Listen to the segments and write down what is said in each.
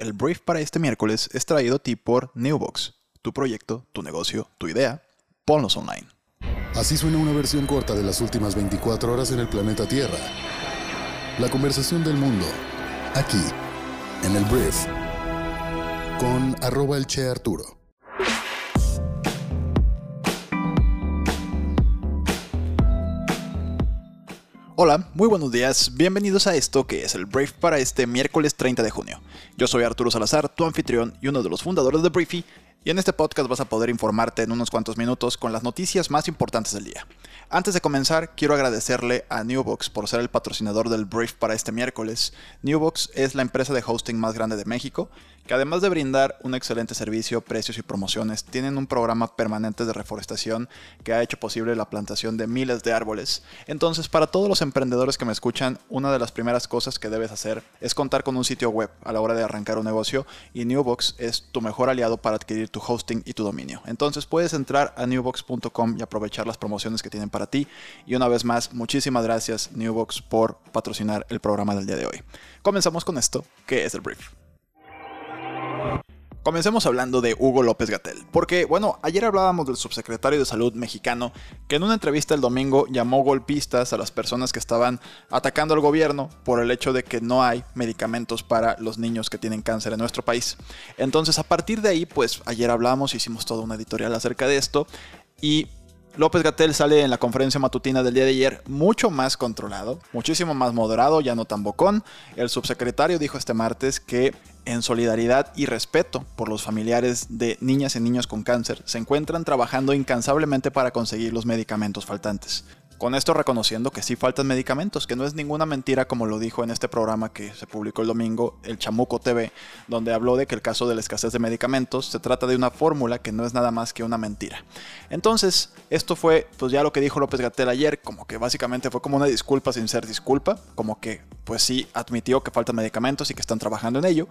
El brief para este miércoles es traído a ti por Newbox. Tu proyecto, tu negocio, tu idea, ponlos online. Así suena una versión corta de las últimas 24 horas en el planeta Tierra. La conversación del mundo, aquí, en el brief, con arroba el Che Arturo. Hola, muy buenos días, bienvenidos a esto que es el Brief para este miércoles 30 de junio. Yo soy Arturo Salazar, tu anfitrión y uno de los fundadores de Briefy, y en este podcast vas a poder informarte en unos cuantos minutos con las noticias más importantes del día. Antes de comenzar, quiero agradecerle a Newbox por ser el patrocinador del brief para este miércoles. Newbox es la empresa de hosting más grande de México, que además de brindar un excelente servicio, precios y promociones, tienen un programa permanente de reforestación que ha hecho posible la plantación de miles de árboles. Entonces, para todos los emprendedores que me escuchan, una de las primeras cosas que debes hacer es contar con un sitio web a la hora de arrancar un negocio y Newbox es tu mejor aliado para adquirir tu hosting y tu dominio. Entonces, puedes entrar a newbox.com y aprovechar las promociones que tienen para ti. Y una vez más, muchísimas gracias Newbox por patrocinar el programa del día de hoy. Comenzamos con esto, que es el brief. Comencemos hablando de Hugo López Gatel, porque bueno, ayer hablábamos del subsecretario de Salud mexicano, que en una entrevista el domingo llamó golpistas a las personas que estaban atacando al gobierno por el hecho de que no hay medicamentos para los niños que tienen cáncer en nuestro país. Entonces a partir de ahí, pues ayer hablamos, hicimos toda una editorial acerca de esto, y López Gatel sale en la conferencia matutina del día de ayer mucho más controlado, muchísimo más moderado, ya no tan bocón. El subsecretario dijo este martes que en solidaridad y respeto por los familiares de niñas y niños con cáncer, se encuentran trabajando incansablemente para conseguir los medicamentos faltantes. Con esto reconociendo que sí faltan medicamentos, que no es ninguna mentira como lo dijo en este programa que se publicó el domingo, el Chamuco TV, donde habló de que el caso de la escasez de medicamentos se trata de una fórmula que no es nada más que una mentira. Entonces, esto fue pues ya lo que dijo López Gatel ayer, como que básicamente fue como una disculpa sin ser disculpa, como que pues sí admitió que faltan medicamentos y que están trabajando en ello,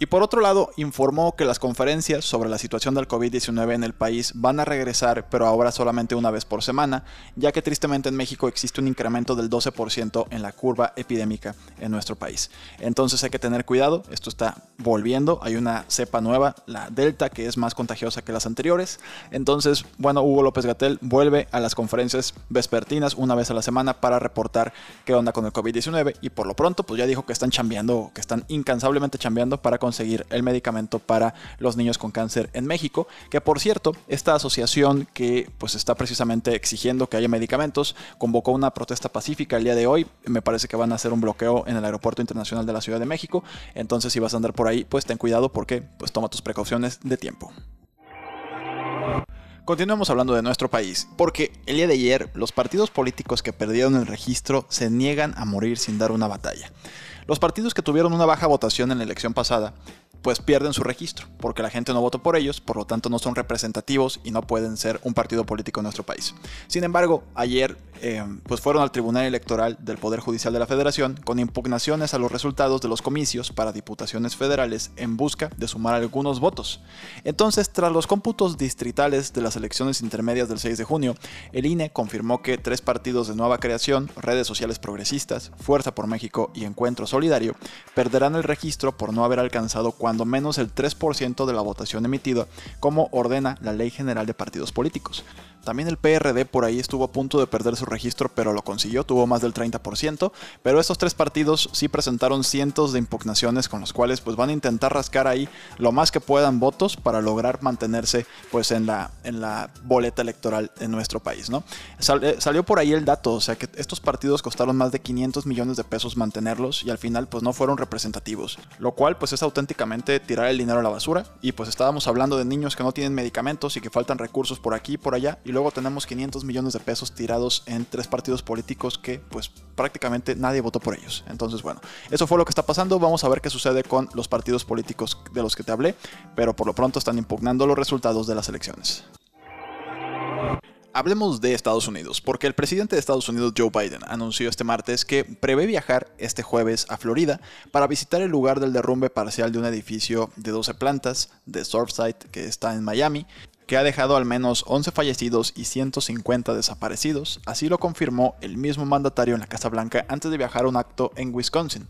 y por otro lado, informó que las conferencias sobre la situación del COVID-19 en el país van a regresar, pero ahora solamente una vez por semana, ya que tristemente en México existe un incremento del 12% en la curva epidémica en nuestro país. Entonces hay que tener cuidado, esto está volviendo, hay una cepa nueva, la Delta, que es más contagiosa que las anteriores. Entonces, bueno, Hugo López Gatel vuelve a las conferencias vespertinas una vez a la semana para reportar qué onda con el COVID-19 y por lo pronto, pues ya dijo que están chambeando, que están incansablemente chambeando para conseguir el medicamento para los niños con cáncer en México, que por cierto, esta asociación que pues está precisamente exigiendo que haya medicamentos, convocó una protesta pacífica el día de hoy, me parece que van a hacer un bloqueo en el aeropuerto internacional de la Ciudad de México, entonces si vas a andar por ahí, pues ten cuidado porque pues toma tus precauciones de tiempo. Continuemos hablando de nuestro país, porque el día de ayer los partidos políticos que perdieron el registro se niegan a morir sin dar una batalla. Los partidos que tuvieron una baja votación en la elección pasada pues pierden su registro, porque la gente no votó por ellos, por lo tanto no son representativos y no pueden ser un partido político en nuestro país. Sin embargo, ayer eh, pues fueron al Tribunal Electoral del Poder Judicial de la Federación con impugnaciones a los resultados de los comicios para diputaciones federales en busca de sumar algunos votos. Entonces, tras los cómputos distritales de las elecciones intermedias del 6 de junio, el INE confirmó que tres partidos de nueva creación, redes sociales progresistas, Fuerza por México y Encuentro Solidario, perderán el registro por no haber alcanzado cuando menos el 3% de la votación emitida, como ordena la Ley General de Partidos Políticos. También el PRD por ahí estuvo a punto de perder su registro, pero lo consiguió, tuvo más del 30%. Pero estos tres partidos sí presentaron cientos de impugnaciones con los cuales pues van a intentar rascar ahí lo más que puedan votos para lograr mantenerse pues en la, en la boleta electoral en nuestro país, ¿no? Eh, salió por ahí el dato, o sea que estos partidos costaron más de 500 millones de pesos mantenerlos y al final pues no fueron representativos, lo cual pues es auténticamente tirar el dinero a la basura y pues estábamos hablando de niños que no tienen medicamentos y que faltan recursos por aquí y por allá luego tenemos 500 millones de pesos tirados en tres partidos políticos que pues prácticamente nadie votó por ellos. Entonces bueno, eso fue lo que está pasando, vamos a ver qué sucede con los partidos políticos de los que te hablé, pero por lo pronto están impugnando los resultados de las elecciones. Hablemos de Estados Unidos, porque el presidente de Estados Unidos, Joe Biden, anunció este martes que prevé viajar este jueves a Florida para visitar el lugar del derrumbe parcial de un edificio de 12 plantas de Surfside que está en Miami, que ha dejado al menos 11 fallecidos y 150 desaparecidos, así lo confirmó el mismo mandatario en la Casa Blanca antes de viajar a un acto en Wisconsin.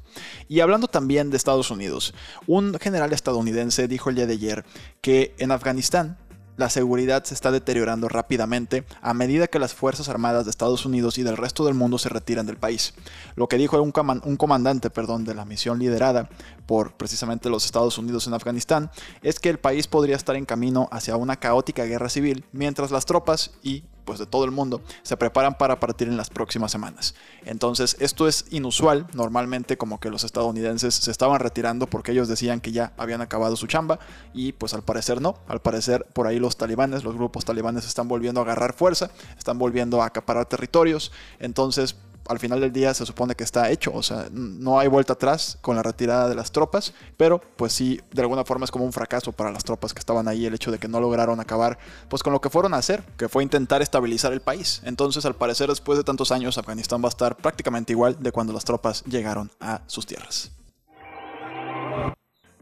Y hablando también de Estados Unidos, un general estadounidense dijo el día de ayer que en Afganistán la seguridad se está deteriorando rápidamente a medida que las Fuerzas Armadas de Estados Unidos y del resto del mundo se retiran del país. Lo que dijo un, comandante perdón, de la misión liderada por precisamente los Estados Unidos en Afganistán es que el país podría estar en camino hacia una caótica guerra civil mientras las tropas y pues de todo el mundo se preparan para partir en las próximas semanas. Entonces esto es inusual, normalmente como que los estadounidenses se estaban retirando porque ellos decían que ya habían acabado su chamba y pues al parecer no, al parecer por ahí los talibanes, los grupos talibanes están volviendo a agarrar fuerza, están volviendo a acaparar territorios, entonces al final del día se supone que está hecho, o sea, no hay vuelta atrás con la retirada de las tropas, pero pues sí, de alguna forma es como un fracaso para las tropas que estaban ahí el hecho de que no lograron acabar pues con lo que fueron a hacer, que fue intentar estabilizar el país. Entonces, al parecer, después de tantos años, Afganistán va a estar prácticamente igual de cuando las tropas llegaron a sus tierras.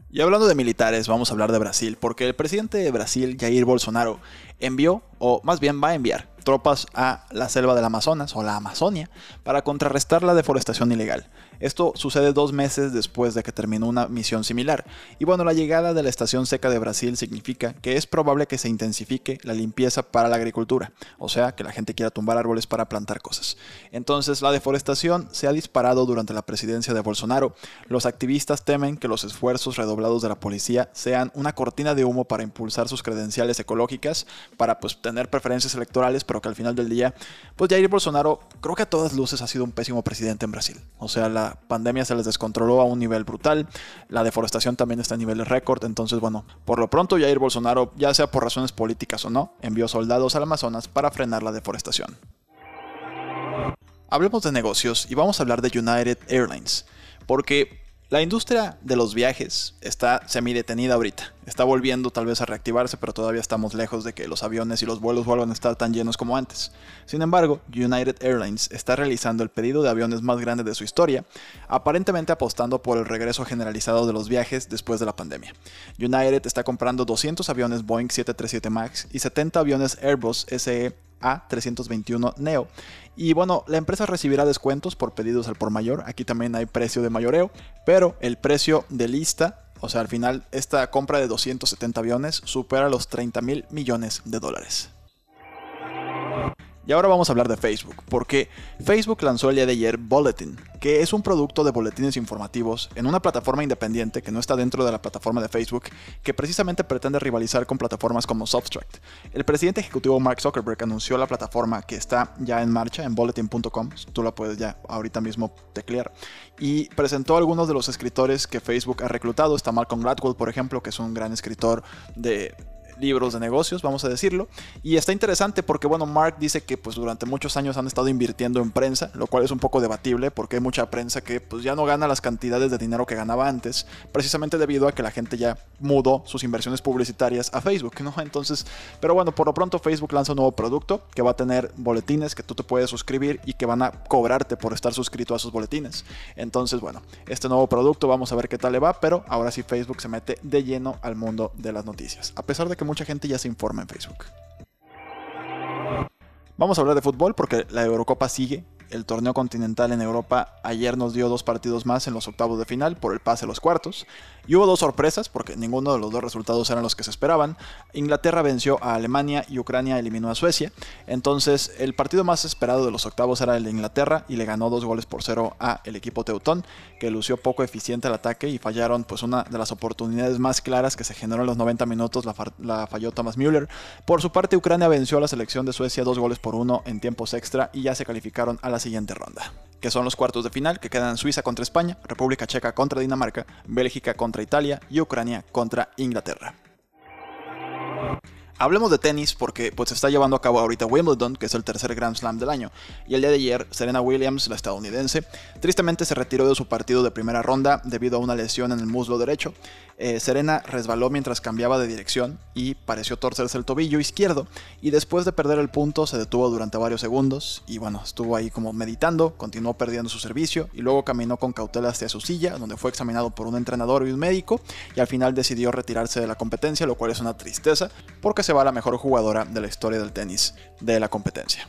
Y hablando de militares, vamos a hablar de Brasil, porque el presidente de Brasil, Jair Bolsonaro, envió, o más bien va a enviar, tropas a la selva del Amazonas o la Amazonia para contrarrestar la deforestación ilegal. Esto sucede dos meses después de que terminó una misión similar. Y bueno, la llegada de la estación seca de Brasil significa que es probable que se intensifique la limpieza para la agricultura, o sea, que la gente quiera tumbar árboles para plantar cosas. Entonces, la deforestación se ha disparado durante la presidencia de Bolsonaro. Los activistas temen que los esfuerzos redoblados de la policía sean una cortina de humo para impulsar sus credenciales ecológicas, para pues tener preferencias electorales, pero que al final del día, pues Jair Bolsonaro creo que a todas luces ha sido un pésimo presidente en Brasil. O sea, la pandemia se les descontroló a un nivel brutal, la deforestación también está a niveles récord, entonces bueno, por lo pronto Jair Bolsonaro, ya sea por razones políticas o no, envió soldados al Amazonas para frenar la deforestación. Hablemos de negocios y vamos a hablar de United Airlines, porque la industria de los viajes está semi-detenida ahorita. Está volviendo tal vez a reactivarse, pero todavía estamos lejos de que los aviones y los vuelos vuelvan a estar tan llenos como antes. Sin embargo, United Airlines está realizando el pedido de aviones más grande de su historia, aparentemente apostando por el regreso generalizado de los viajes después de la pandemia. United está comprando 200 aviones Boeing 737 MAX y 70 aviones Airbus SE a321 Neo. Y bueno, la empresa recibirá descuentos por pedidos al por mayor. Aquí también hay precio de mayoreo, pero el precio de lista, o sea, al final esta compra de 270 aviones supera los 30 mil millones de dólares. Y ahora vamos a hablar de Facebook, porque Facebook lanzó el día de ayer Bulletin, que es un producto de boletines informativos en una plataforma independiente que no está dentro de la plataforma de Facebook, que precisamente pretende rivalizar con plataformas como Substract. El presidente ejecutivo Mark Zuckerberg anunció la plataforma que está ya en marcha en bulletin.com, tú la puedes ya ahorita mismo teclear, y presentó a algunos de los escritores que Facebook ha reclutado. Está Malcolm Gladwell, por ejemplo, que es un gran escritor de libros de negocios, vamos a decirlo. Y está interesante porque, bueno, Mark dice que pues durante muchos años han estado invirtiendo en prensa, lo cual es un poco debatible porque hay mucha prensa que pues ya no gana las cantidades de dinero que ganaba antes, precisamente debido a que la gente ya mudó sus inversiones publicitarias a Facebook, ¿no? Entonces, pero bueno, por lo pronto Facebook lanza un nuevo producto que va a tener boletines que tú te puedes suscribir y que van a cobrarte por estar suscrito a sus boletines. Entonces, bueno, este nuevo producto vamos a ver qué tal le va, pero ahora sí Facebook se mete de lleno al mundo de las noticias. A pesar de que mucha gente ya se informa en Facebook. Vamos a hablar de fútbol porque la Eurocopa sigue el torneo continental en Europa ayer nos dio dos partidos más en los octavos de final por el pase a los cuartos. Y hubo dos sorpresas porque ninguno de los dos resultados eran los que se esperaban. Inglaterra venció a Alemania y Ucrania eliminó a Suecia. Entonces el partido más esperado de los octavos era el de Inglaterra y le ganó dos goles por cero a el equipo teutón que lució poco eficiente el ataque y fallaron pues una de las oportunidades más claras que se generó en los 90 minutos la, la falló Thomas Müller. Por su parte Ucrania venció a la selección de Suecia dos goles por uno en tiempos extra y ya se calificaron a la siguiente ronda, que son los cuartos de final que quedan Suiza contra España, República Checa contra Dinamarca, Bélgica contra Italia y Ucrania contra Inglaterra. Hablemos de tenis porque pues se está llevando a cabo ahorita Wimbledon, que es el tercer Grand Slam del año. Y el día de ayer, Serena Williams, la estadounidense, tristemente se retiró de su partido de primera ronda debido a una lesión en el muslo derecho. Eh, Serena resbaló mientras cambiaba de dirección y pareció torcerse el tobillo izquierdo. Y después de perder el punto se detuvo durante varios segundos y bueno, estuvo ahí como meditando, continuó perdiendo su servicio y luego caminó con cautela hacia su silla, donde fue examinado por un entrenador y un médico y al final decidió retirarse de la competencia, lo cual es una tristeza porque se va la mejor jugadora de la historia del tenis de la competencia.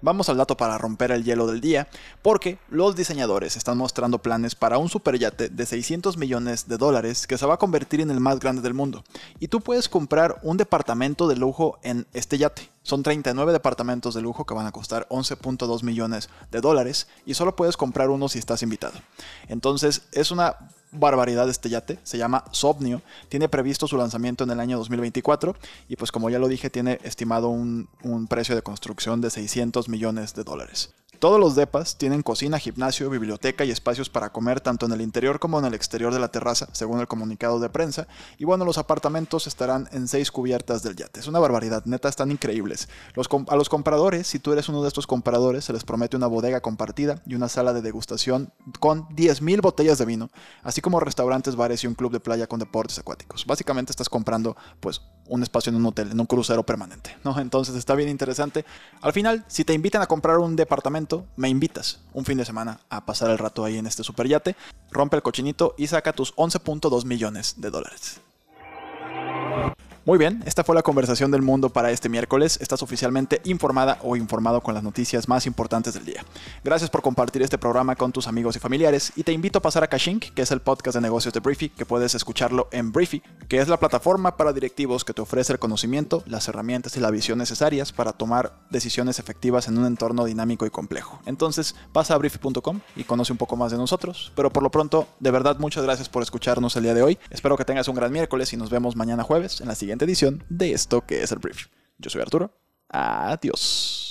Vamos al dato para romper el hielo del día, porque los diseñadores están mostrando planes para un superyate de 600 millones de dólares que se va a convertir en el más grande del mundo. Y tú puedes comprar un departamento de lujo en este yate. Son 39 departamentos de lujo que van a costar 11.2 millones de dólares y solo puedes comprar uno si estás invitado. Entonces es una barbaridad este yate, se llama Sobnio, tiene previsto su lanzamiento en el año 2024 y pues como ya lo dije tiene estimado un, un precio de construcción de 600 millones de dólares. Todos los depas tienen cocina, gimnasio, biblioteca y espacios para comer tanto en el interior como en el exterior de la terraza, según el comunicado de prensa. Y bueno, los apartamentos estarán en seis cubiertas del yate. Es una barbaridad, neta, están increíbles. a los compradores, si tú eres uno de estos compradores, se les promete una bodega compartida y una sala de degustación con 10.000 botellas de vino, así como restaurantes, bares y un club de playa con deportes acuáticos. Básicamente estás comprando pues un espacio en un hotel, en un crucero permanente. Entonces está bien interesante. Al final, si te invitan a comprar un departamento, me invitas un fin de semana a pasar el rato ahí en este superyate, rompe el cochinito y saca tus 11.2 millones de dólares. Muy bien, esta fue la conversación del mundo para este miércoles. Estás oficialmente informada o informado con las noticias más importantes del día. Gracias por compartir este programa con tus amigos y familiares y te invito a pasar a Kashink, que es el podcast de negocios de Briefy, que puedes escucharlo en Briefy, que es la plataforma para directivos que te ofrece el conocimiento, las herramientas y la visión necesarias para tomar decisiones efectivas en un entorno dinámico y complejo. Entonces, pasa a briefy.com y conoce un poco más de nosotros. Pero por lo pronto, de verdad, muchas gracias por escucharnos el día de hoy. Espero que tengas un gran miércoles y nos vemos mañana jueves en la edición de esto que es el brief. Yo soy Arturo. Adiós.